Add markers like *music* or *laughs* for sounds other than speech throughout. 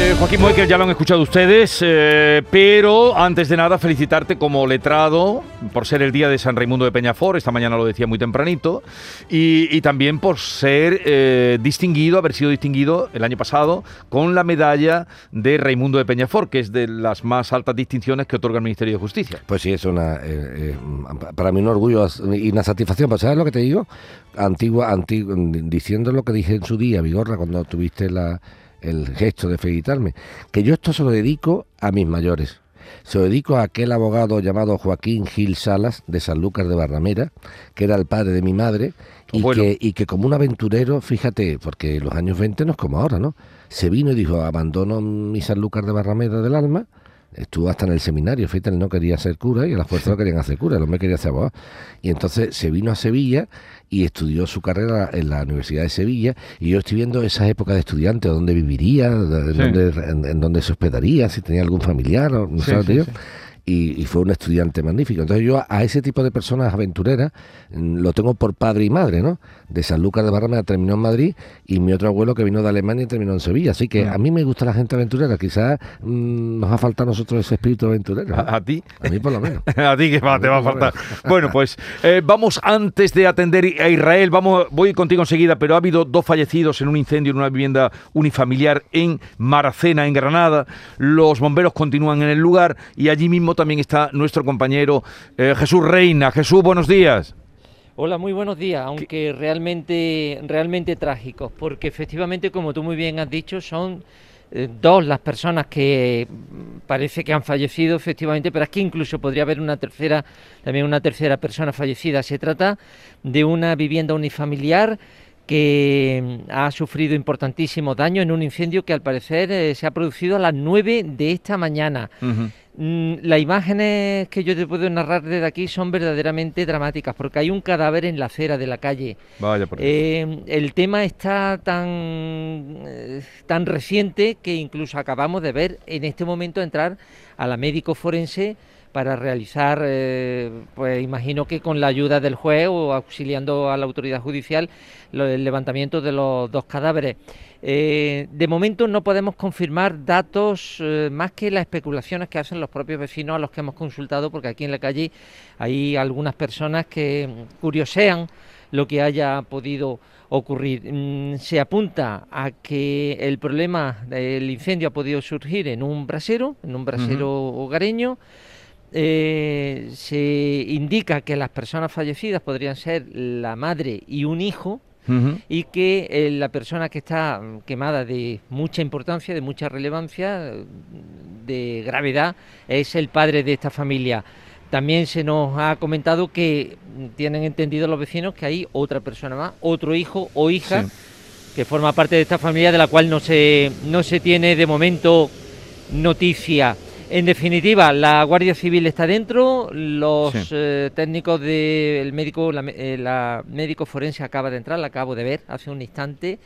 Eh, Joaquín Moekel, ya lo han escuchado ustedes, eh, pero antes de nada felicitarte como letrado por ser el día de San Raimundo de Peñafort, esta mañana lo decía muy tempranito, y, también por ser eh, distinguido, haber sido distinguido el año pasado con la medalla de Raimundo de Peñafort, que es de las más altas distinciones que otorga el Ministerio de Justicia. Pues sí, es una, para mí un orgullo y una satisfacción, ¿sabes lo que te digo? Antigua, antigua, diciendo lo que dije en su día, Vigorra, cuando tuviste la el gesto de felicitarme, que yo esto se lo dedico a mis mayores. Se lo dedico a aquel abogado llamado Joaquín Gil Salas, de San Lucas de Barramera, que era el padre de mi madre, y, que, y que como un aventurero, fíjate, porque los años 20 no es como ahora, ¿no? Se vino y dijo, abandono mi San Lucas de Barramera del alma, estuvo hasta en el seminario, fíjate, él no quería ser cura y a las fuerzas *laughs* no querían hacer cura, el hombre quería ser abogado. Y entonces se vino a Sevilla y estudió su carrera en la Universidad de Sevilla y yo estoy viendo esas épocas de estudiante, dónde viviría, en, dónde, se hospedaría, si tenía algún familiar, o, no sé, y, fue un estudiante magnífico. Entonces yo a, ese tipo de personas aventureras mm, lo tengo por padre y madre, ¿no? De San Lucas de Barrameda terminó en Madrid y mi otro abuelo que vino de Alemania y terminó en Sevilla. Así que mm. a mí me gusta la gente aventurera. Quizás mm, nos ha faltado a nosotros ese espíritu aventurero. ¿A, ti? A mí por lo menos. *laughs* a ti que te va a faltar. *laughs* bueno, pues eh, vamos antes de atender a Israel, vamos, voy contigo enseguida, pero ha habido dos fallecidos en un incendio en una vivienda unifamiliar en Maracena, en Granada. Los bomberos continúan en el lugar y allí mismo también está nuestro compañero eh, Jesús Reina. Jesús, buenos días. Hola, muy buenos días, aunque realmente, realmente trágicos, porque efectivamente, como tú muy bien has dicho, son eh, dos las personas que parece que han fallecido efectivamente, pero es que incluso podría haber una tercera, también una tercera persona fallecida. Se trata de una vivienda unifamiliar que mm, ha sufrido importantísimos daños en un incendio que al parecer eh, se ha producido a las 9 de esta mañana. Mm, las imágenes que yo te puedo narrar desde aquí son verdaderamente dramáticas porque hay un cadáver en la acera de la calle. Vaya por eh, el tema está tan, eh, tan reciente que incluso acabamos de ver en este momento entrar a la médico forense para realizar, eh, pues imagino que con la ayuda del juez o auxiliando a la autoridad judicial, el levantamiento de los dos cadáveres. Eh, de momento no podemos confirmar datos eh, más que las especulaciones que hacen los propios vecinos a los que hemos consultado, porque aquí en la calle hay algunas personas que curiosean lo que haya podido ocurrir. Mm, se apunta a que el problema del incendio ha podido surgir en un brasero, en un brasero hogareño. Eh, se indica que las personas fallecidas podrían ser la madre y un hijo, y que eh, la persona que está quemada de mucha importancia, de mucha relevancia, de gravedad, es el padre de esta familia. También se nos ha comentado que tienen entendido los vecinos que hay otra persona más, otro hijo o hija, que forma parte de esta familia de la cual no se, no se tiene de momento noticia. En definitiva, la Guardia Civil está dentro, los eh, técnicos del médico, la, eh, la médico forense acaba de entrar, la acabo de ver hace un instante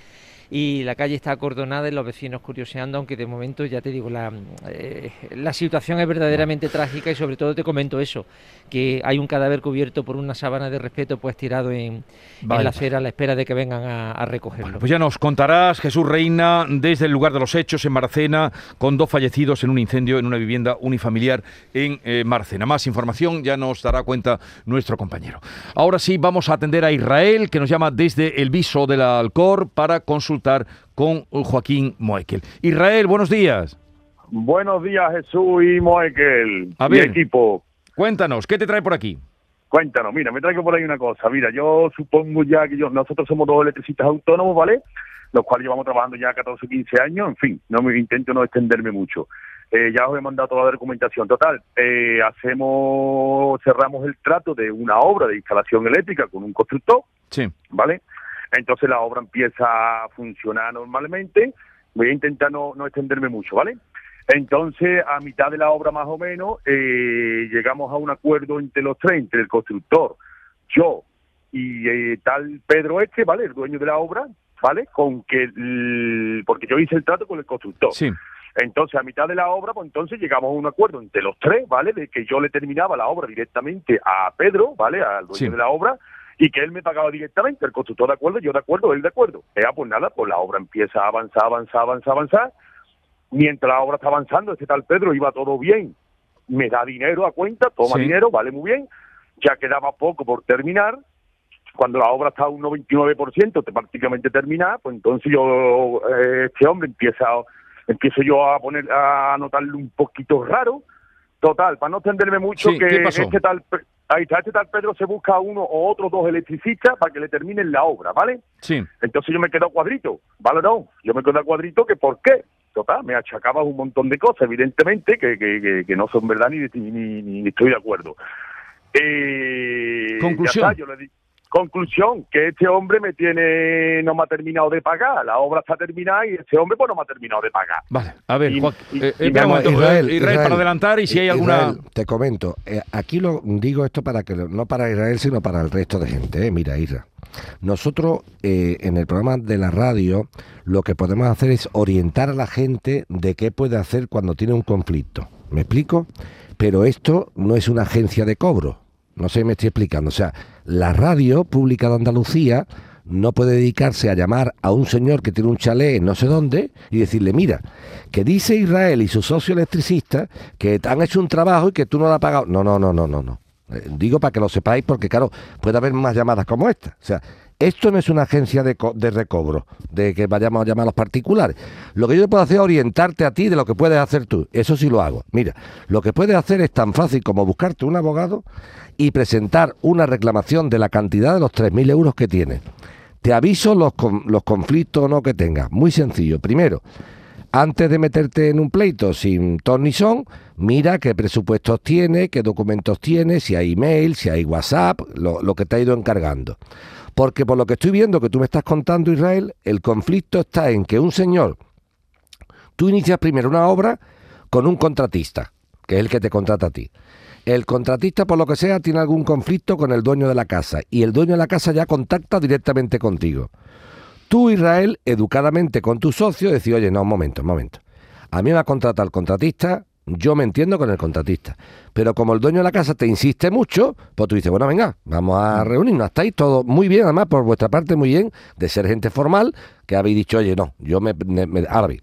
y la calle está acordonada y los vecinos curioseando, aunque de momento ya te digo, la, eh, la situación es verdaderamente trágica y sobre todo te comento eso, que hay un cadáver cubierto por una sábana de respeto pues tirado en, la acera a la espera de que vengan a, recogerlo. pues ya nos contarás, Jesús Reina, desde el lugar de los hechos en Maracena, con dos fallecidos en un incendio en una vivienda unifamiliar en eh, Maracena. Más información ya nos dará cuenta nuestro compañero. Ahora sí, vamos a atender a Israel, que nos llama desde el viso de la Alcor para consultar con Joaquín Moekel. Israel, buenos días. Buenos días, Jesús y Moekel. A ver, equipo. Cuéntanos, ¿qué te trae por aquí? Cuéntanos, mira, me traigo por ahí una cosa. Mira, yo supongo ya que yo, nosotros somos dos electricistas autónomos, ¿vale? Los cuales llevamos trabajando ya 14 o 15 años, en fin, no me intento no extenderme mucho. Eh, ya os he mandado toda la documentación. Total, eh, hacemos, cerramos el trato de una obra de instalación eléctrica con un constructor, sí. ¿vale? Entonces la obra empieza a funcionar normalmente. Voy a intentar no, no extenderme mucho, ¿vale? Entonces, a mitad de la obra más o menos, eh, llegamos a un acuerdo entre los tres, entre el constructor, yo y eh, tal Pedro Este, ¿vale? El dueño de la obra, ¿vale? Con que, porque yo hice el trato con el constructor. Sí. Entonces, a mitad de la obra, pues entonces llegamos a un acuerdo entre los tres, ¿vale? De que yo le terminaba la obra directamente a Pedro, ¿vale? Al dueño de la obra, y que él me pagaba directamente, el constructor de acuerdo, yo de acuerdo, él de acuerdo. Eh, pues nada, pues la obra empieza a avanzar, avanzar, avanzar, avanzar. Mientras la obra está avanzando, este tal Pedro iba todo bien, me da dinero a cuenta, toma Sí. dinero, vale muy bien, ya quedaba poco por terminar, cuando la obra está a un 99% de prácticamente terminada, pues entonces yo, eh, este hombre empieza, empiezo yo a poner, a notarle un poquito raro, total, para no extenderme mucho, Sí, que este tal, ahí está, este tal Pedro se busca a uno o otros dos electricistas para que le terminen la obra, ¿vale? Sí. Entonces yo me quedo a cuadrito, ¿vale? No, yo me quedo a cuadrito que ¿por qué? Total, me achacabas un montón de cosas, evidentemente, que, que, que, que no son verdad ni, ni, ni- ni estoy de acuerdo. Eh, Conclusión. ya está, yo le Conclusión, que este hombre me tiene, no me ha terminado de pagar, la obra está terminada y este hombre pues no me ha terminado de pagar. Vale, a ver, Y- Joaquín, y- eh, y espera un vamos, momento, Israel, eh, Israel, para adelantar y si hay alguna... Israel, te comento, eh, aquí lo digo esto para que lo- no para Israel, sino para el resto de gente. eh. Mira, Isra, nosotros eh, en el programa de la radio lo que podemos hacer es orientar a la gente de qué puede hacer cuando tiene un conflicto. ¿Me explico? Pero esto no es una agencia de cobro. No sé si me estoy explicando. O sea, la radio pública de Andalucía no puede dedicarse a llamar a un señor que tiene un chalet en no sé dónde y decirle, mira, que dice Israel y su socio electricista que han hecho un trabajo y que tú no lo has pagado. No, no, no, no, no, no. Eh, Digo para que lo sepáis porque, claro, puede haber más llamadas como esta. O sea, esto no es una agencia de, co- de recobro, de que vayamos a llamar a los particulares. Lo que yo puedo hacer es orientarte a ti de lo que puedes hacer tú. Eso sí lo hago. Mira, lo que puedes hacer es tan fácil como buscarte un abogado y presentar una reclamación de la cantidad de los 3.000 euros que tienes. Te aviso los, con- los conflictos o no que tengas. Muy sencillo. Primero, antes de meterte en un pleito sin ton ni son, mira qué presupuestos tiene, qué documentos tiene, si hay email, si hay WhatsApp, lo que te ha ido encargando. Porque por lo que estoy viendo que tú me estás contando, Israel, el conflicto está en que un señor, tú inicias primero una obra con un contratista, que es el que te contrata a ti. El contratista, por lo que sea, tiene algún conflicto con el dueño de la casa y el dueño de la casa ya contacta directamente contigo. Tú, Israel, educadamente con tu socio, decís, oye, no, un momento, un momento. A mí me ha contratado el contratista, yo me entiendo con el contratista. Pero como el dueño de la casa te insiste mucho, pues tú dices, bueno, venga, vamos a reunirnos. Estáis todo muy bien, además, por vuestra parte, muy bien, de ser gente formal, que habéis dicho, oye, no, yo me... me, me- ahora bien,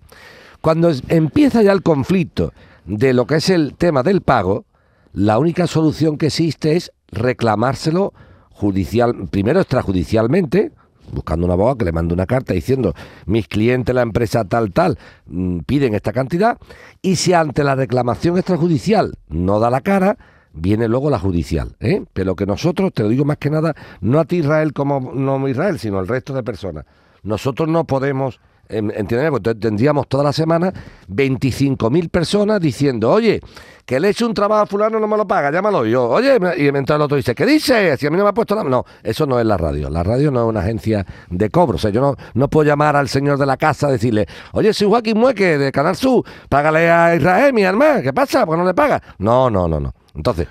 cuando es- empieza ya el conflicto de lo que es el tema del pago, la única solución que existe es reclamárselo judicial, primero extrajudicialmente, buscando un abogado que le mande una carta diciendo mis clientes, la empresa tal, tal, mm, piden esta cantidad, y si ante la reclamación extrajudicial no da la cara, viene luego la judicial. ¿eh? Pero que nosotros, te lo digo más que nada, no a ti Israel como no Israel, sino al resto de personas. Nosotros no podemos en- ¿Entiendes? Pues tendríamos toda la semana 25.000 personas diciendo, oye, que le he hecho un trabajo a fulano, no me lo paga, llámalo yo. Oye, y mientras el otro dice, ¿qué dice? Si a mí no me ha puesto la... No, eso no es la radio. La radio no es una agencia de cobro. O sea, yo no, no puedo llamar al señor de la casa y decirle, oye, soy Joaquín Mueque de Canal Sur, págale a Israel, mi hermano, ¿qué pasa? ¿Por qué no le paga? No, no, no, no. Entonces,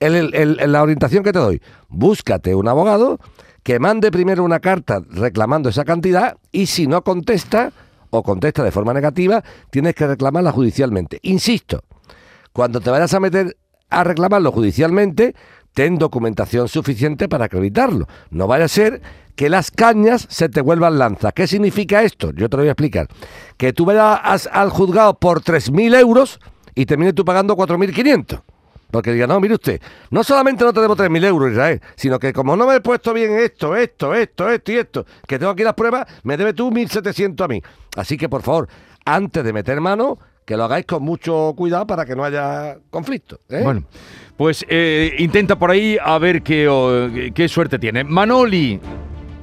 el- la orientación que te doy, búscate un abogado que mande primero una carta reclamando esa cantidad y si no contesta o contesta de forma negativa, tienes que reclamarla judicialmente. Insisto, cuando te vayas a meter a reclamarlo judicialmente, ten documentación suficiente para acreditarlo. No vaya a ser que las cañas se te vuelvan lanzas. ¿Qué significa esto? Yo te lo voy a explicar. Que tú vayas al juzgado por 3.000 euros y termines tú pagando 4.500. Porque diga, no, mire usted, no solamente no te debo 3.000 euros, Israel, sino que como no me he puesto bien esto, esto, esto, esto y esto, que tengo aquí las pruebas, me debe tú 1.700 a mí. Así que, por favor, antes de meter mano, que lo hagáis con mucho cuidado para que no haya conflicto. ¿eh? Bueno, pues eh, intenta por ahí a ver qué, o, qué suerte tiene. Manoli,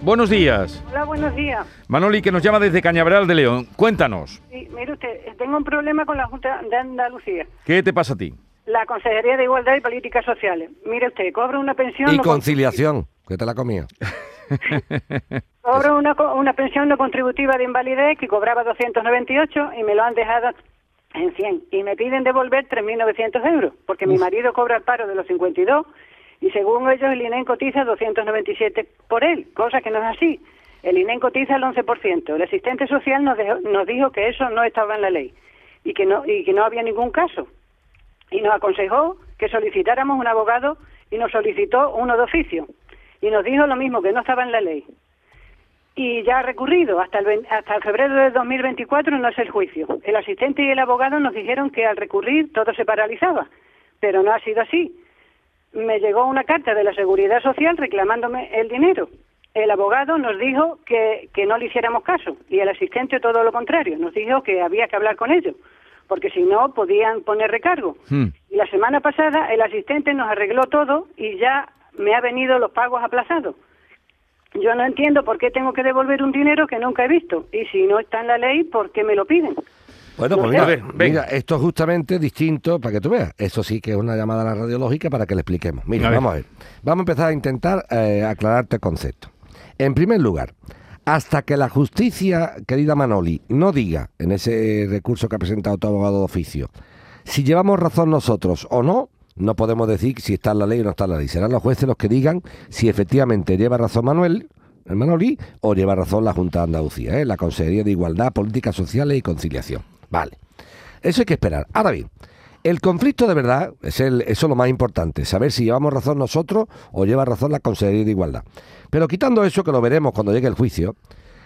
buenos días. Hola, buenos días. Manoli, que nos llama desde Cañaveral de León. Cuéntanos, Sí, mire usted, tengo un problema con la Junta de Andalucía, ¿qué te pasa a ti? La Consejería de Igualdad y Políticas Sociales. Mire usted, cobra una pensión... y no conciliación, que te la comía. *laughs* Cobro una, una pensión no contributiva de invalidez que cobraba 298 y me lo han dejado en 100. Y me piden devolver 3.900 euros, porque mi marido cobra el paro de los 52 y según ellos el INEN cotiza 297 por él, cosa que no es así. El INEN cotiza el 11%. El asistente social nos, dejó- nos dijo que eso no estaba en la ley y que no, y que no había ningún caso. Y nos aconsejó que solicitáramos un abogado y nos solicitó uno de oficio. y nos dijo lo mismo, que no estaba en la ley. Y ya ha recurrido, hasta el, febrero de 2024 no es el juicio. El asistente y el abogado nos dijeron que al recurrir todo se paralizaba, pero no ha sido así. Me llegó una carta de la Seguridad Social reclamándome el dinero. El abogado nos dijo que, que no le hiciéramos caso y el asistente todo lo contrario, nos dijo que había que hablar con ellos, porque si no podían poner recargo. Hmm. Y la semana pasada el asistente nos arregló todo y ya me ha venido los pagos aplazados. Yo no entiendo por qué tengo que devolver un dinero que nunca he visto. Y si no está en la ley, ¿por qué me lo piden? Bueno, No pues mira, A ver, venga. mira, esto es justamente distinto para que tú veas. Eso sí que es una llamada a la radiológica para que le expliquemos. Mira, A vamos a ver. Vamos a empezar a intentar eh, aclararte el concepto. En primer lugar, hasta que la justicia, querida Manoli, no diga en ese recurso que ha presentado tu abogado de oficio, si llevamos razón nosotros o no, no podemos decir si está en la ley o no está en la ley. Serán los jueces los que digan si efectivamente lleva razón Manuel, el Manoli, o lleva razón la Junta de Andalucía, ¿eh? la Consejería de Igualdad, Políticas Sociales y Conciliación. Vale. Eso hay que esperar. Ahora bien, el conflicto de verdad es el, eso es lo más importante, saber si llevamos razón nosotros o lleva razón la Consejería de Igualdad. Pero quitando eso, que lo veremos cuando llegue el juicio,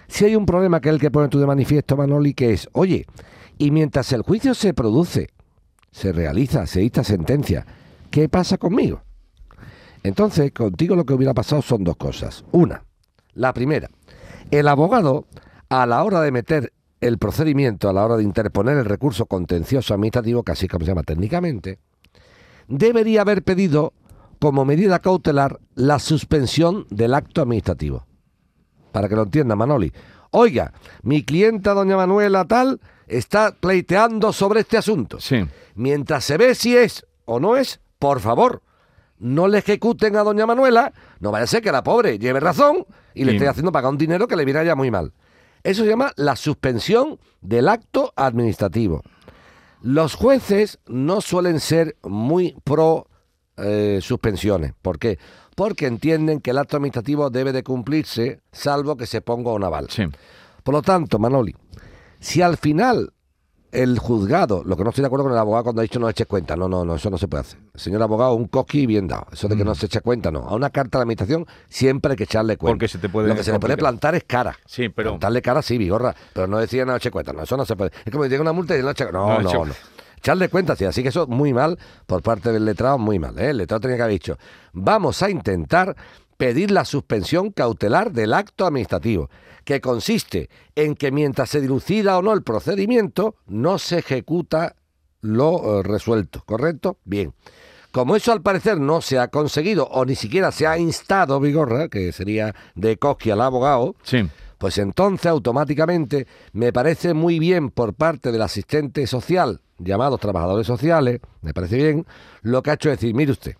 si hay un problema que es el que pone tú de manifiesto, Manoli, que es, oye, y mientras el juicio se produce, se realiza, se dicta sentencia, ¿qué pasa conmigo? Entonces, contigo lo que hubiera pasado son dos cosas. Una, la primera, el abogado, a la hora de meter el procedimiento, a la hora de interponer el recurso contencioso administrativo, así como se llama técnicamente, debería haber pedido como medida cautelar la suspensión del acto administrativo. Para que lo entienda Manoli. Oiga, mi clienta doña Manuela tal está pleiteando sobre este asunto. Sí. Mientras se ve si es o no es, por favor, no le ejecuten a doña Manuela, no vaya a ser que la pobre lleve razón y le Sí. esté haciendo pagar un dinero que le viene ya muy mal. Eso se llama la suspensión del acto administrativo. Los jueces no suelen ser muy pro eh, suspensiones. ¿Por qué? Porque entienden que el acto administrativo debe de cumplirse salvo que se ponga un aval. Sí. Por lo tanto, Manoli, si al final el juzgado, lo que no estoy de acuerdo con el abogado cuando ha dicho no eche cuenta, no, no, no, eso no se puede hacer. Señor abogado, un coqui bien dado. Eso de que Mm. no se eche cuenta, no. A una carta de la administración siempre hay que echarle cuenta. Porque se te puede Lo que se le puede plantar es cara. Sí, pero- Plantarle cara sí, bigorra, pero no decía no eche cuenta, no, eso no se puede. Es como si llega una multa y no eche No, No, no, no. Echarle cuenta, sí, así que eso muy mal por parte del letrado, muy mal. ¿eh? El letrado tenía que haber dicho, vamos a intentar pedir la suspensión cautelar del acto administrativo, que consiste en que mientras se dilucida o no el procedimiento, no se ejecuta lo eh, resuelto, ¿correcto? Bien. Como eso al parecer no se ha conseguido o ni siquiera se ha instado, Vigorra, que sería de Cosqui al abogado, Sí. Pues entonces automáticamente me parece muy bien por parte del asistente social, llamados trabajadores sociales, me parece bien, lo que ha hecho es decir, mire usted,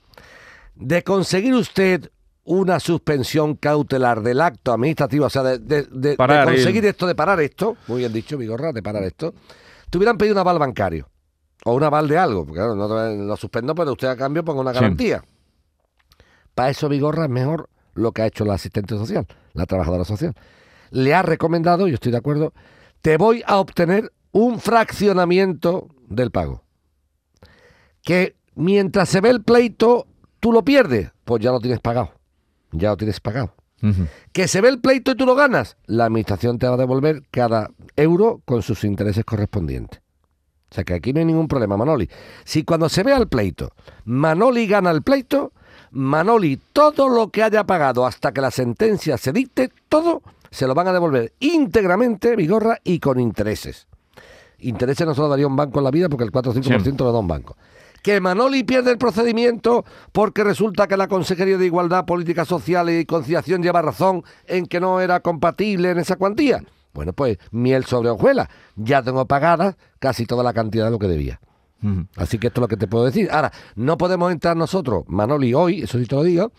de conseguir usted una suspensión cautelar del acto administrativo, o sea, de, de- de- de Parar el- conseguir esto, de parar esto, muy bien dicho, Vigorra, de parar esto, te hubieran pedido un aval bancario o un aval de algo, porque claro, no lo suspendo, pero usted a cambio ponga una Sí. garantía. Para eso Vigorra es mejor lo que ha hecho la asistente social, la trabajadora social. Le ha recomendado, yo estoy de acuerdo, te voy a obtener un fraccionamiento del pago. Que mientras se ve el pleito, tú lo pierdes, pues ya lo tienes pagado. Ya lo tienes pagado. Que se ve el pleito y tú lo ganas, la administración te va a devolver cada euro con sus intereses correspondientes. O sea que aquí no hay ningún problema, Manoli. Si cuando se vea el pleito, Manoli gana el pleito, Manoli todo lo que haya pagado hasta que la sentencia se dicte, todo se lo van a devolver íntegramente, Vigorra, y con intereses. Intereses no se lo daría un banco en la vida porque el 4 o 5% lo da un banco. Que Manoli pierde el procedimiento porque resulta que la Consejería de Igualdad, Políticas Sociales y Conciliación lleva razón en que no era compatible en esa cuantía. Bueno, pues miel sobre hojuelas. Ya tengo pagada casi toda la cantidad de lo que debía. Así que esto es lo que te puedo decir. Ahora, no podemos entrar nosotros, Manoli, hoy, eso sí te lo digo,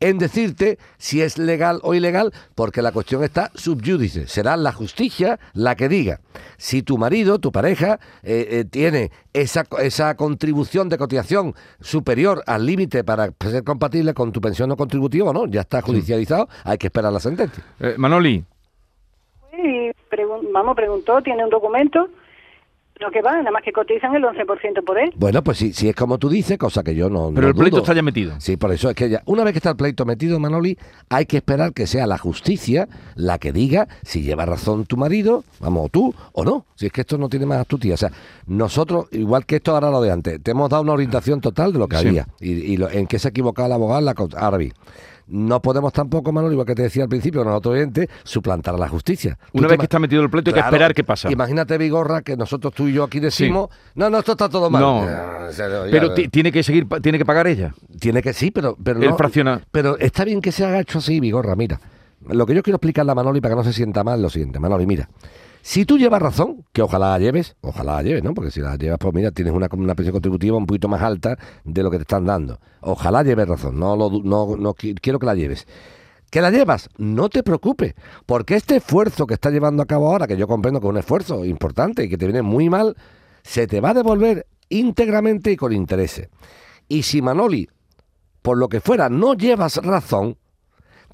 en decirte si es legal o ilegal, porque la cuestión está subyúdice. Será la justicia la que diga si tu marido, tu pareja, eh, eh, tiene esa, esa contribución de cotización superior al límite para ser compatible con tu pensión no contributiva o no. Ya está judicializado, hay que esperar la sentencia. Eh, Manoli, vamos, preguntó, tiene un documento Lo que va, nada más que cotizan el 11% por él. Bueno, pues si, si es como tú dices, cosa que yo no. Pero no el pleito dudo. está ya metido. Sí, por eso es que ya, una vez que está el pleito metido, Manoli, hay que esperar que sea la justicia la que diga si lleva razón tu marido, vamos, o tú, o no. Si es que esto no tiene más astucia. O sea, nosotros, igual que esto ahora lo de antes, te hemos dado una orientación total de lo que Sí. había y, y lo- en qué se equivocaba el abogado. La, bien, no podemos tampoco, Manoli, igual que te decía al principio, nosotros oyentes, suplantar a la justicia. Una vez que está metido el pleito hay que esperar qué pasa. Imagínate, Vigorra, que nosotros tú y yo aquí decimos, no, no, esto está todo mal. No. Ya, ya, Pero ya. tiene que seguir, tiene que pagar ella. Tiene que sí, pero, pero Él no-. Pero está bien que se haga hecho así, Vigorra, mira. Lo que yo quiero explicarle a Manoli para que no se sienta mal es lo siguiente, Manoli, mira. Si tú llevas razón, que ojalá la lleves, ojalá la lleves, ¿no? Porque si la llevas, pues mira, tienes una, una pensión contributiva un poquito más alta de lo que te están dando. Ojalá lleves razón, no, lo no, no qui- quiero que la lleves. ¿Que la llevas? No te preocupes, porque este esfuerzo que está llevando a cabo ahora, que yo comprendo que es un esfuerzo importante y que te viene muy mal, se te va a devolver íntegramente y con intereses. Y si Manoli, por lo que fuera, no llevas razón,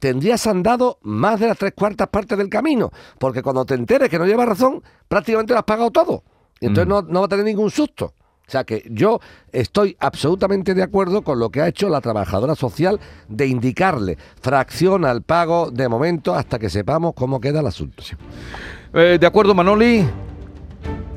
tendrías andado más de las tres cuartas partes del camino, porque cuando te enteres que no llevas razón, prácticamente lo has pagado todo. Y entonces no, no va a tener ningún susto. O sea que yo estoy absolutamente de acuerdo con lo que ha hecho la trabajadora social de indicarle fracciona el pago de momento hasta que sepamos cómo queda el asunto. Eh, de acuerdo, Manoli.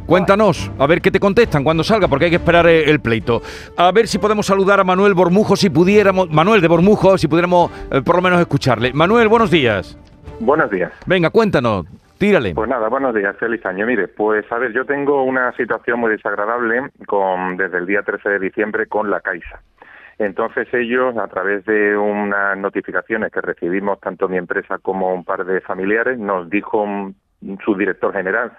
Cuéntanos, a ver qué te contestan cuando salga, porque hay que esperar eh, el pleito. A ver si podemos saludar a Manuel Bormujo, si pudiéramos, Manuel de Bormujo, si pudiéramos eh, por lo menos escucharle. Manuel, buenos días. Buenos días. Venga, cuéntanos, tírale. Pues nada, buenos días, feliz año. Mire, pues a ver, yo tengo una situación muy desagradable con desde el día 13 de diciembre con la Caixa. Entonces ellos, a través de unas notificaciones que recibimos tanto mi empresa como un par de familiares, nos dijo mm, su director general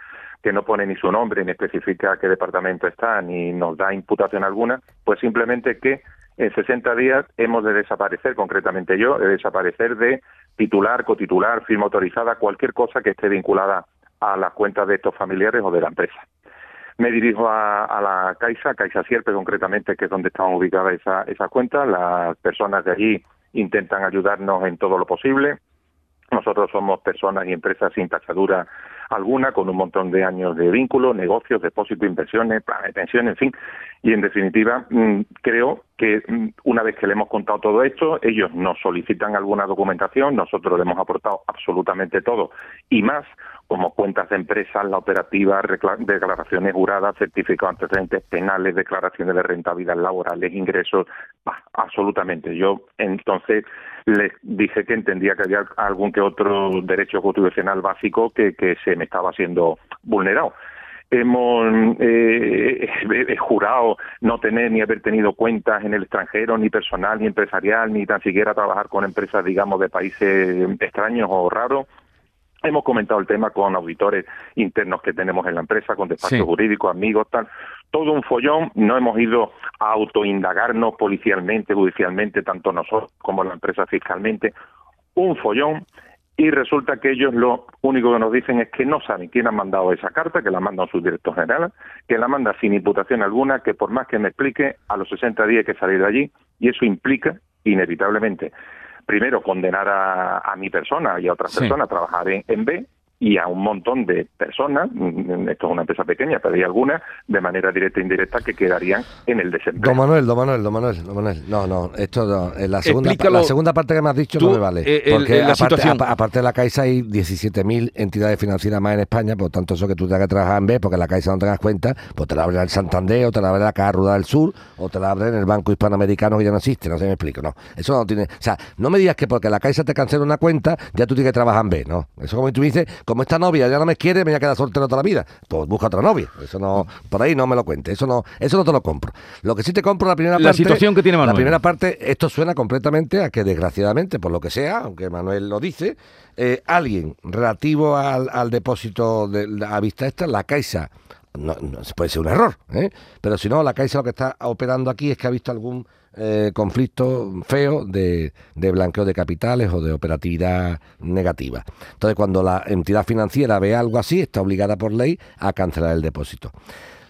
que no pone ni su nombre, ni especifica qué departamento está, ni nos da imputación alguna, pues simplemente que en 60 días hemos de desaparecer, concretamente yo, de desaparecer de titular, cotitular, firma autorizada, cualquier cosa que esté vinculada a las cuentas de estos familiares o de la empresa. Me dirijo a, a la Caixa, Caixa Sierpe concretamente, que es donde están ubicadas esa- esas cuentas. Las personas de allí intentan ayudarnos en todo lo posible. Nosotros somos personas y empresas sin tachadura alguna, con un montón de años de vínculos, negocios, depósitos, inversiones, planes de pensión, en fin. Y en definitiva, mm, creo que mm, una vez que le hemos contado todo esto, ellos nos solicitan alguna documentación, nosotros le hemos aportado absolutamente todo y más, como cuentas de empresas, la operativa, declaraciones juradas, certificados antecedentes penales, declaraciones de rentabilidad laborales, ingresos, bah, absolutamente. Yo entonces les dije que entendía que había algún que otro derecho constitucional básico que, que se me estaba siendo vulnerado. Hemos eh, he- jurado no tener ni haber tenido cuentas en el extranjero, ni personal, ni empresarial, ni tan siquiera trabajar con empresas, digamos, de países extraños o raros. Hemos comentado el tema con auditores internos que tenemos en la empresa, con despachos Sí. jurídicos, amigos, tal. Todo un follón. No hemos ido a autoindagarnos policialmente, judicialmente, tanto nosotros como la empresa fiscalmente. Un follón. Y resulta que ellos lo único que nos dicen es que no saben quién ha mandado esa carta, que la mandan su director general, que la manda sin imputación alguna, que por más que me explique, a los 60 días hay que salir de allí. Y eso implica, inevitablemente, primero condenar a, a mi persona y a otras Sí. personas a trabajar en, en B y a un montón de personas, mm, esto es una empresa pequeña, pero hay algunas, de manera directa e indirecta, que quedarían en el desempleo. Don Manuel, don Manuel, don Manuel, don Manuel. No, no, esto no. En la, segunda, Explícalo la segunda parte que me has dicho tú, no me vale. eh, el- porque la aparte, aparte de la Caixa hay 17.000 entidades financieras más en España, por tanto eso que tú tengas que trabajar en B, porque la Caixa no tengas cuenta, pues te la abre el Santander, o te la abre la Caja Rural del Sur, o te la abre en el Banco Hispanoamericano que ya no existe, no sé si me explico, no. Eso no tiene... O sea, no me digas que porque la Caixa te cancela una cuenta, ya tú tienes que trabajar en B, no. Eso como tú dices, como esta novia ya no me quiere, me voy a quedar soltero toda la vida. Pues busca otra novia. Eso no, por ahí no me lo cuentes. Eso no, eso no te lo compro. Lo que sí te compro la primera La parte. situación que tiene Manuel. La primera parte, esto suena completamente a que desgraciadamente, por lo que sea, aunque Manuel lo dice, eh, alguien relativo al, al depósito de, a vista esta, la Caixa, no, no, puede ser un error, ¿eh? pero si no, la Caixa lo que está operando aquí es que ha visto algún eh, conflicto feo de, de blanqueo de capitales o de operatividad negativa. Entonces, cuando la entidad financiera ve algo así, está obligada por ley a cancelar el depósito.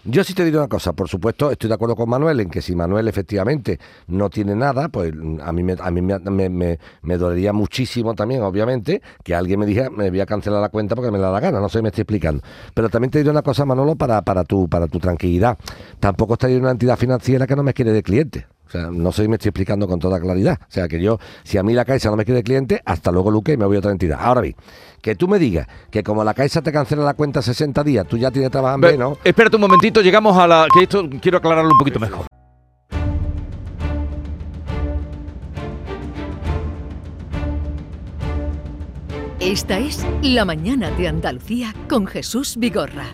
Yo sí te digo una cosa, por supuesto, estoy de acuerdo con Manuel en que si Manuel efectivamente no tiene nada, pues a mí me, a mí me, me, me dolería muchísimo también, obviamente, que alguien me dijera, me voy a cancelar la cuenta porque me la da gana, no sé, me estoy explicando. Pero también te digo una cosa, Manolo, para, para, tu, para tu tranquilidad. Tampoco en una entidad financiera que no me quiere de cliente. O sea, no sé si me estoy explicando con toda claridad. O sea, que yo, si a mí la Caixa no me quiere de cliente, hasta luego, Luque, y me voy a otra entidad. Ahora bien, que tú me digas que como la Caixa te cancela la cuenta 60 días, tú ya tienes trabajo en Ve- menos. Espérate un momentito, llegamos a la... que esto quiero aclararlo un poquito mejor. Esta es La Mañana de Andalucía con Jesús Vigorra.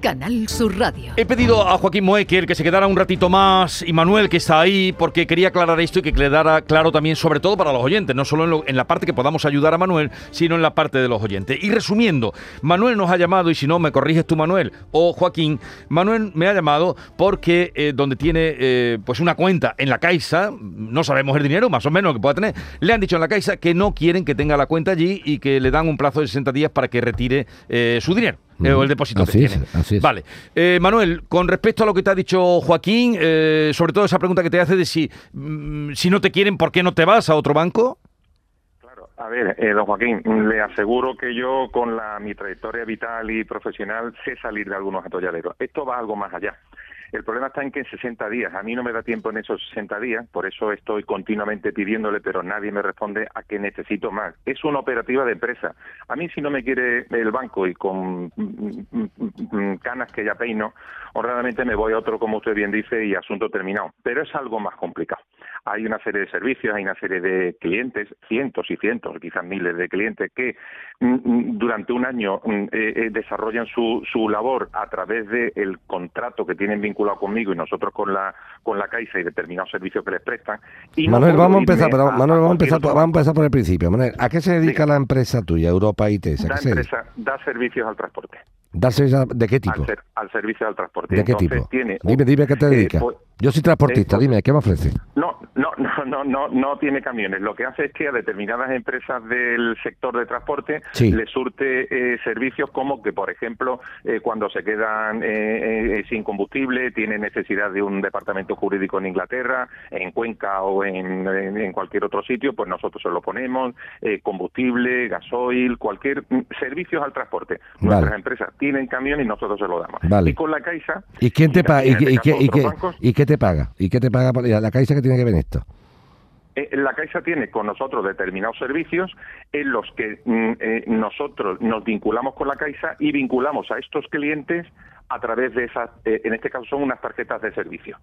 Canal Sur Radio. He pedido a Joaquín Moecker que se quedara un ratito más y Manuel que está ahí porque quería aclarar esto y que quedara claro también sobre todo para los oyentes, no solo en, la parte que podamos ayudar a Manuel, sino en la parte de los oyentes. Y resumiendo, Manuel nos ha llamado y si no me corriges tú Manuel o Joaquín, Manuel me ha llamado porque eh, donde tiene eh, pues una cuenta en la Caixa, no sabemos el dinero más o menos que pueda tener, le han dicho en la Caixa que no quieren que tenga la cuenta allí y que le dan un plazo de 60 días para que retire eh, su dinero. Eh, o el depósito Así que es, tiene. así es. Vale. Eh, Manuel, con respecto a lo que te ha dicho Joaquín, eh, sobre todo esa pregunta que te hace de si, mm, si no te quieren, ¿por qué no te vas a otro banco? Claro. A ver, eh, don Joaquín, le aseguro que yo con la, mi trayectoria vital y profesional sé salir de algunos atolladeros. Esto va algo más allá. El problema está en que en 60 días, a mí no me da tiempo en esos 60 días, por eso estoy continuamente pidiéndole, pero nadie me responde a que necesito más. Es una operativa de empresa. A mí si no me quiere el banco y con mm, mm, mm, canas que ya peino, honradamente me voy a otro, como usted bien dice, y asunto terminado. Pero es algo más complicado. Hay una serie de servicios, hay una serie de clientes, cientos y cientos, quizás miles de clientes que mm, mm, durante un año mm, eh, eh, desarrollan su, su labor a través del contrato que tienen vinculado conmigo y nosotros con la con la Caixa y determinados servicios que les prestan. Y Manuel, vamos a empezar, pero, a- Manuel, vamos a empezar, por- vamos a empezar por el principio. Manuel, ¿a qué se dedica la empresa tuya, Europa ITS? ¿A Da qué se dedica? empresa, da servicios al transporte. ¿Da servicio ¿De qué tipo? Al, ser- al servicio del transporte. ¿De qué tipo? Tiene Dime, dime qué te eh, dedicas. pues- Yo soy transportista, eh, dime, ¿qué me ofrece? No, no, no, *laughs* no, no, no tiene camiones. Lo que hace es que a determinadas empresas del sector de transporte Sí. le surte eh, servicios como que, por ejemplo, eh, cuando se quedan eh, eh, sin combustible, tienen necesidad de un departamento jurídico en Inglaterra, en Cuenca o en, cualquier otro sitio, pues nosotros se lo ponemos, combustible, gasoil, cualquier mm, servicios al transporte. Nuestras Vale. empresas tienen camión y nosotros se lo damos. Vale. Y con la Caixa... ¿Y quién te paga? ¿Y, y, este y, ¿Y qué te paga? ¿Y qué te paga? ¿La Caixa que tiene que ver en esto? Eh, La Caixa tiene con nosotros determinados servicios en los que mm, eh, nosotros nos vinculamos con la Caixa y vinculamos a estos clientes a través de esas, eh, en este caso son unas tarjetas de servicio.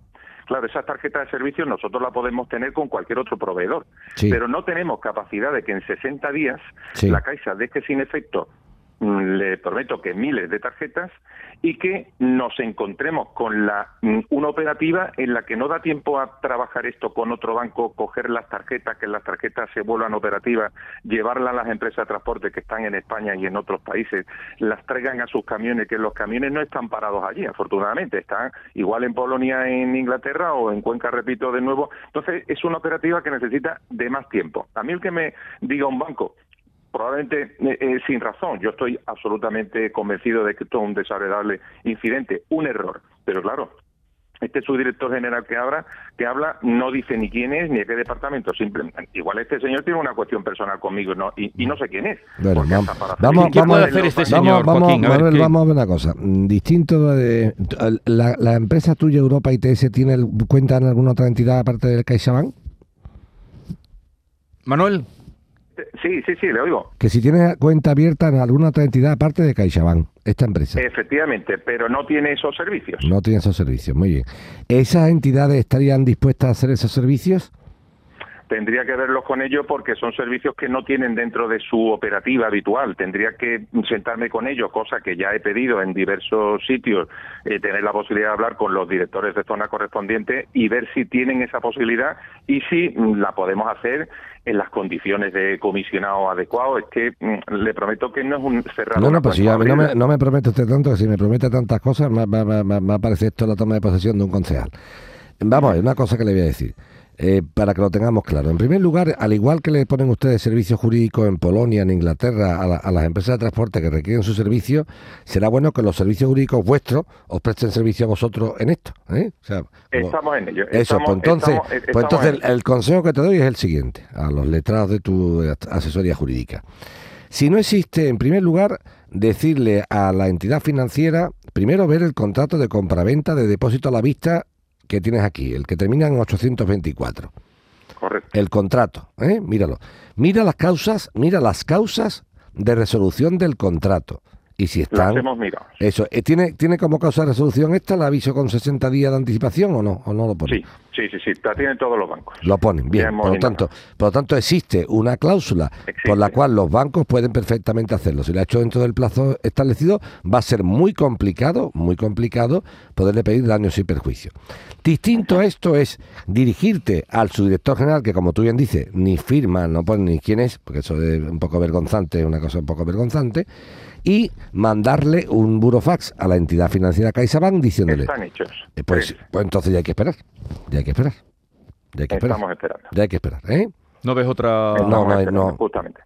Claro, esas tarjetas de servicio nosotros las podemos tener con cualquier otro proveedor, Sí. pero no tenemos capacidad de que en 60 días Sí. la Caixa deje sin efecto le prometo que miles de tarjetas y que nos encontremos con la mm, una operativa en la que no da tiempo a trabajar esto con otro banco, coger las tarjetas, que las tarjetas se vuelvan operativas, llevarlas a las empresas de transporte que están en España y en otros países, las traigan a sus camiones, que los camiones no están parados allí, afortunadamente, están igual en Polonia, en Inglaterra o en Cuenca, repito de nuevo. Entonces, es una operativa que necesita de más tiempo. A mí el que me diga un banco, probablemente eh, eh, sin razón. Yo estoy absolutamente convencido de que esto es un desagradable incidente, un error. Pero claro, este subdirector general que habla, que habla no dice ni quién es ni a qué departamento. Simplemente, igual este señor tiene una cuestión personal conmigo y no, y, y no sé quién es. Bueno, vamos- para vamos- hacer- ¿Qué vamos- puede hacer este señor, vamos, vamos, Joaquín? A ver, Manuel, ¿qué- vamos a ver una cosa. Mm, Distinto de... La, la empresa tuya, Europa ITS, tiene el- cuenta en alguna otra entidad aparte del CaixaBank? Manuel, Sí, sí, sí, le oigo. Que si tiene cuenta abierta en alguna otra entidad aparte de CaixaBank, esta empresa. Efectivamente, pero no tiene esos servicios. No tiene esos servicios, muy bien. ¿Esas entidades estarían dispuestas a hacer esos servicios? Tendría que verlos con ellos porque son servicios que no tienen dentro de su operativa habitual. Tendría que sentarme con ellos, cosa que ya he pedido en diversos sitios, eh, tener la posibilidad de hablar con los directores de zona correspondiente y ver si tienen esa posibilidad y si mm, la podemos hacer en las condiciones de comisionado adecuado. Es que mm, le prometo que no es un cerrado. No, no, pues si cuenta a mí no me, no me promete usted tanto, que si me promete tantas cosas, me va, va- va- va a parecer esto la toma de posesión de un concejal. Vamos una cosa que le voy a decir. Eh, para que lo tengamos claro. En primer lugar, al igual que le ponen ustedes servicios jurídicos en Polonia, en Inglaterra, a, la- a las empresas de transporte que requieren su servicio, será bueno que los servicios jurídicos vuestros os presten servicio a vosotros en esto. ¿eh? O sea, como- Estamos en ello. eso, estamos- pues entonces, estamos- pues entonces en el, el consejo que te doy es el siguiente, a los letrados de tu asesoría jurídica. Si no existe, en primer lugar, decirle a la entidad financiera, primero ver el contrato de compraventa de depósito a la vista que tienes aquí, el que termina en 824. Correcto. El contrato, ¿eh? míralo. Mira las causas, mira las causas de resolución del contrato. Y si están... hemos mirado. Eso, eh, ¿tiene, ¿tiene como causa de resolución esta el aviso con 60 días de anticipación o no? ¿O no lo pone? Sí, sí, sí, sí. La tienen todos los bancos. Lo ponen, bien. Por lo, tanto, por lo tanto, existe una cláusula por la cual los bancos pueden perfectamente hacerlo. Si lo ha hecho dentro del plazo establecido, va a ser muy complicado, muy complicado poderle pedir daños y perjuicios. Distinto a esto es dirigirte al subdirector general, que como tú bien dices, ni firma, no pone ni quién es, porque eso es un poco vergonzante, es una cosa un poco vergonzante, y mandarle un burofax a la entidad financiera CaixaBank diciéndole, Están hechos. eh, pues, pues entonces ya hay que esperar, ya hay que esperar, ya hay que esperar. Estamos esperando. Ya hay que esperar, ¿eh? ¿No ves otra...? No, Estamos no hay-. Justamente.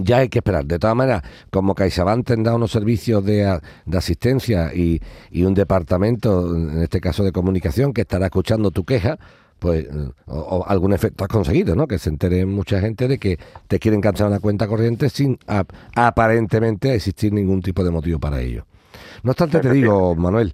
Ya hay que esperar. De todas maneras, como CaixaBank tendrá unos servicios de, asistencia y, y un departamento, en este caso de comunicación, que estará escuchando tu queja, pues o, o algún efecto has conseguido, ¿no? Que se entere mucha gente de que te quieren cancelar una cuenta corriente sin ap- aparentemente existir ningún tipo de motivo para ello. No obstante, te digo, Manuel,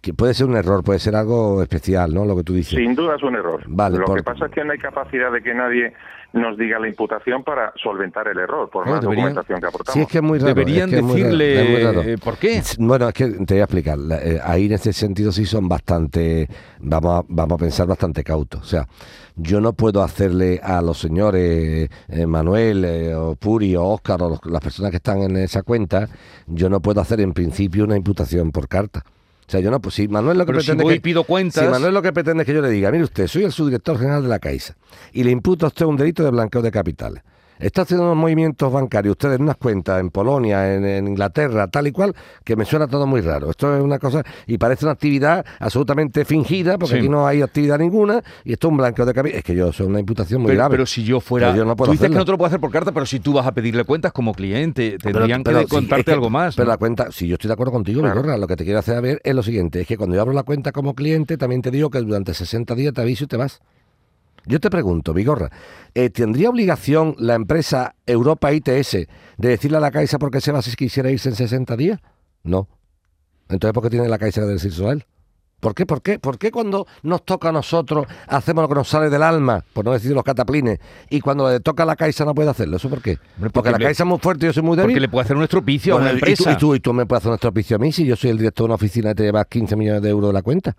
que puede ser un error, puede ser algo especial, ¿no? Lo que tú dices. Sin duda es un error. Vale, Lo por- que pasa es que no hay capacidad de que nadie nos diga la imputación para solventar el error, por Claro, más deberían- documentación que aportamos. Sí, es que es muy raro. Deberían es que decirle es muy raro. eh, por qué. Bueno, es que te voy a explicar. La- eh, ahí en este sentido sí son bastante, vamos a, vamos a pensar bastante cautos. O sea, yo no puedo hacerle a los señores eh, Manuel eh, o Puri o Óscar o los- las personas que están en esa cuenta, yo no puedo hacer en principio una imputación por carta. Sea, yo no, pues si Manuel lo que Pero si pretende voy que, y pido cuentas- si Manuel lo que pretende es que yo le diga, mire usted, soy el subdirector general de la Caixa y le imputa a usted un delito de blanqueo de capitales. Está haciendo unos movimientos bancarios, ustedes en unas cuentas en Polonia, en, en Inglaterra, tal y cual, que me suena todo muy raro. Esto es una cosa, y parece una actividad absolutamente fingida, porque Sí. aquí no hay actividad ninguna, y esto es un blanqueo de capitales. Es que yo, es una imputación muy Pero, grave. pero si yo fuera... Yo no puedo tú dices que no te lo puedo hacer por carta, pero si tú vas a pedirle cuentas como cliente, tendrían pero que sí, contarte es que- algo más. Pero ¿no? la cuenta, si yo estoy de acuerdo contigo, Claro. Lo que te quiero hacer ver es lo siguiente, es que cuando yo abro la cuenta como cliente, también te digo que durante 60 días te aviso y te vas. Yo te pregunto, Vigorra, eh, ¿tendría obligación la empresa Europa ITS de decirle a la Caixa por qué se va si quisiera irse en 60 días? No. Entonces, ¿por qué tiene la Caixa que decirse a él? ¿Por qué? ¿Por qué? ¿Por qué cuando nos toca a nosotros hacemos lo que nos sale del alma, por no decir los cataplines, y cuando le toca a la Caixa no puede hacerlo? ¿Eso por qué? Hombre, Porque, la le- Caixa es muy fuerte y yo soy muy débil. Porque le puede hacer un estropicio Bueno, a una y tú- empresa. Y tú, y tú me puedes hacer un estropicio a mí si yo soy el director de una oficina y te llevas 15 millones de euros de la cuenta.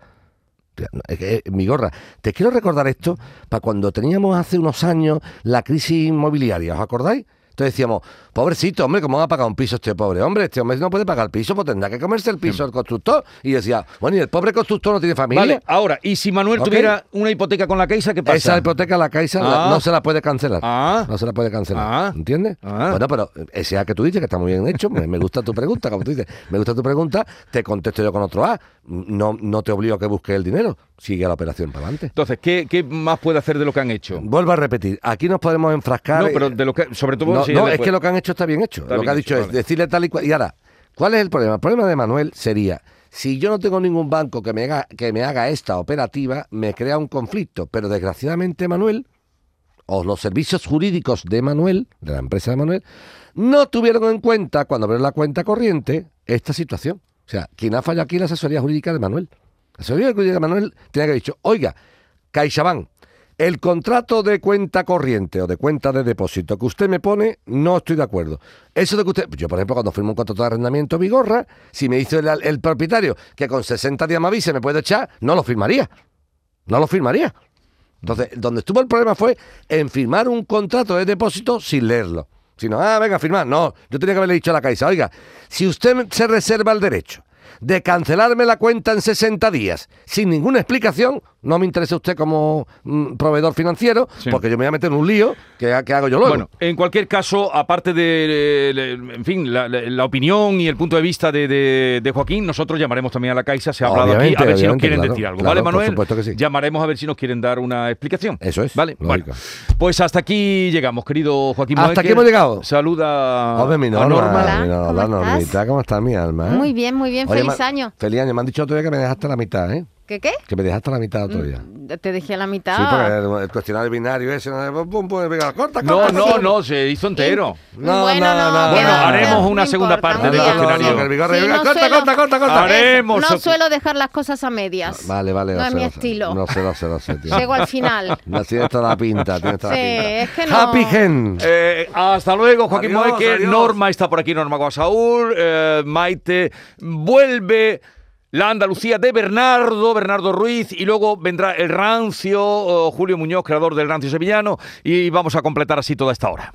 Mi gorra, te quiero recordar esto para cuando teníamos hace unos años la crisis inmobiliaria, ¿os acordáis? Entonces decíamos, pobrecito, hombre, ¿cómo va a pagar un piso este pobre hombre? Este hombre no puede pagar el piso, pues tendrá que comerse el piso el constructor. Y decía, bueno, y el pobre constructor no tiene familia. Vale, ahora, y si Manuel tuviera una hipoteca con la Caixa, ¿qué pasa? Esa hipoteca la Caixa la- Ah. no se la puede cancelar. Ah. No se la puede cancelar. Ah. ¿Entiendes? Ah. Bueno, pero ese A que tú dices, que está muy bien hecho, me, me gusta tu pregunta, como tú dices, me gusta tu pregunta, te contesto yo con otro A. No, no te obligo a que busques el dinero. Sigue la operación para adelante. Entonces, ¿qué, qué más puede hacer de lo que han hecho? Vuelvo a repetir, aquí nos podemos enfrascar. No, pero de lo que, sobre todo, no, si no, le es puede- que lo que han hecho está bien hecho. Está lo bien que ha dicho hecho, es vale. decirle tal y cual. Y ahora, ¿cuál es el problema? El problema de Manuel sería, si yo no tengo ningún banco que me haga, que me haga esta operativa, me crea un conflicto. Pero desgraciadamente, Manuel, o los servicios jurídicos de Manuel, de la empresa de Manuel, no tuvieron en cuenta, cuando abrieron la cuenta corriente, esta situación. O sea, quien ha fallado aquí es la asesoría jurídica de Manuel. La jurídica de Manuel tenía que haber dicho, oiga, CaixaBank, el contrato de cuenta corriente o de cuenta de depósito que usted me pone, no estoy de acuerdo. Eso de que usted, yo por ejemplo cuando firmo un contrato de arrendamiento Vigorra, si me dice el, el propietario que con 60 días me avise me puede echar, no lo firmaría. No lo firmaría. Entonces, donde estuvo el problema fue en firmar un contrato de depósito sin leerlo. Sino, ah, venga, firmar. No, yo tenía que haberle dicho a la Caixa, oiga, si usted se reserva el derecho de cancelarme la cuenta en 60 días sin ninguna explicación, no me interesa usted como mm, proveedor financiero, Sí. porque yo me voy a meter en un lío que, que hago yo luego. Bueno, en cualquier caso, aparte de, eh, en fin, la, la- la opinión y el punto de vista de, de- de Joaquín, nosotros llamaremos también a la Caixa, se ha hablado aquí, a ver si nos quieren claro, decir algo. claro, ¿Vale, por Manuel? supuesto que sí. Llamaremos a ver si nos quieren dar una explicación. Eso es, Vale, bueno. Pues hasta aquí llegamos, querido Joaquín Hasta aquí hemos llegado. Saluda Hombre, mi a Norma, Norma. Hola, mi Norma, ¿cómo la estás? Normita, ¿cómo está mi alma? eh? Muy bien, muy bien. Oye, Feliz año. Feliz año. Me han dicho otro día que me dejaste a la mitad, ¿eh? ¿Qué qué? Que me dejaste a la mitad. Mm, Te dejé a la mitad. Sí, porque el, el cuestionario binario ese, no, pum, pum, pum, venga, corta, No, corta, no, se hizo entero. No, bueno, no, no, no, Bueno, haremos no una segunda importa, parte del cuestionario. Sí, corta, suelo- corta, corta, corta. Haremos. No suelo dejar las cosas a medias. Vale, vale. No es mi estilo. No sé, no sé, no sé, tío. Llego al final. *laughs* No, tienes toda la pinta, tienes toda Sí, la pinta. es que no. Happy Gen. Eh, hasta luego, Joaquín adiós. Norma está por aquí, Norma Guasaúl. Eh, Maite vuelve. La Andalucía de Bernardo, Bernardo Ruiz, y luego vendrá el Rancio, oh, Julio Muñoz, creador del Rancio Sevillano, y vamos a completar así toda esta hora.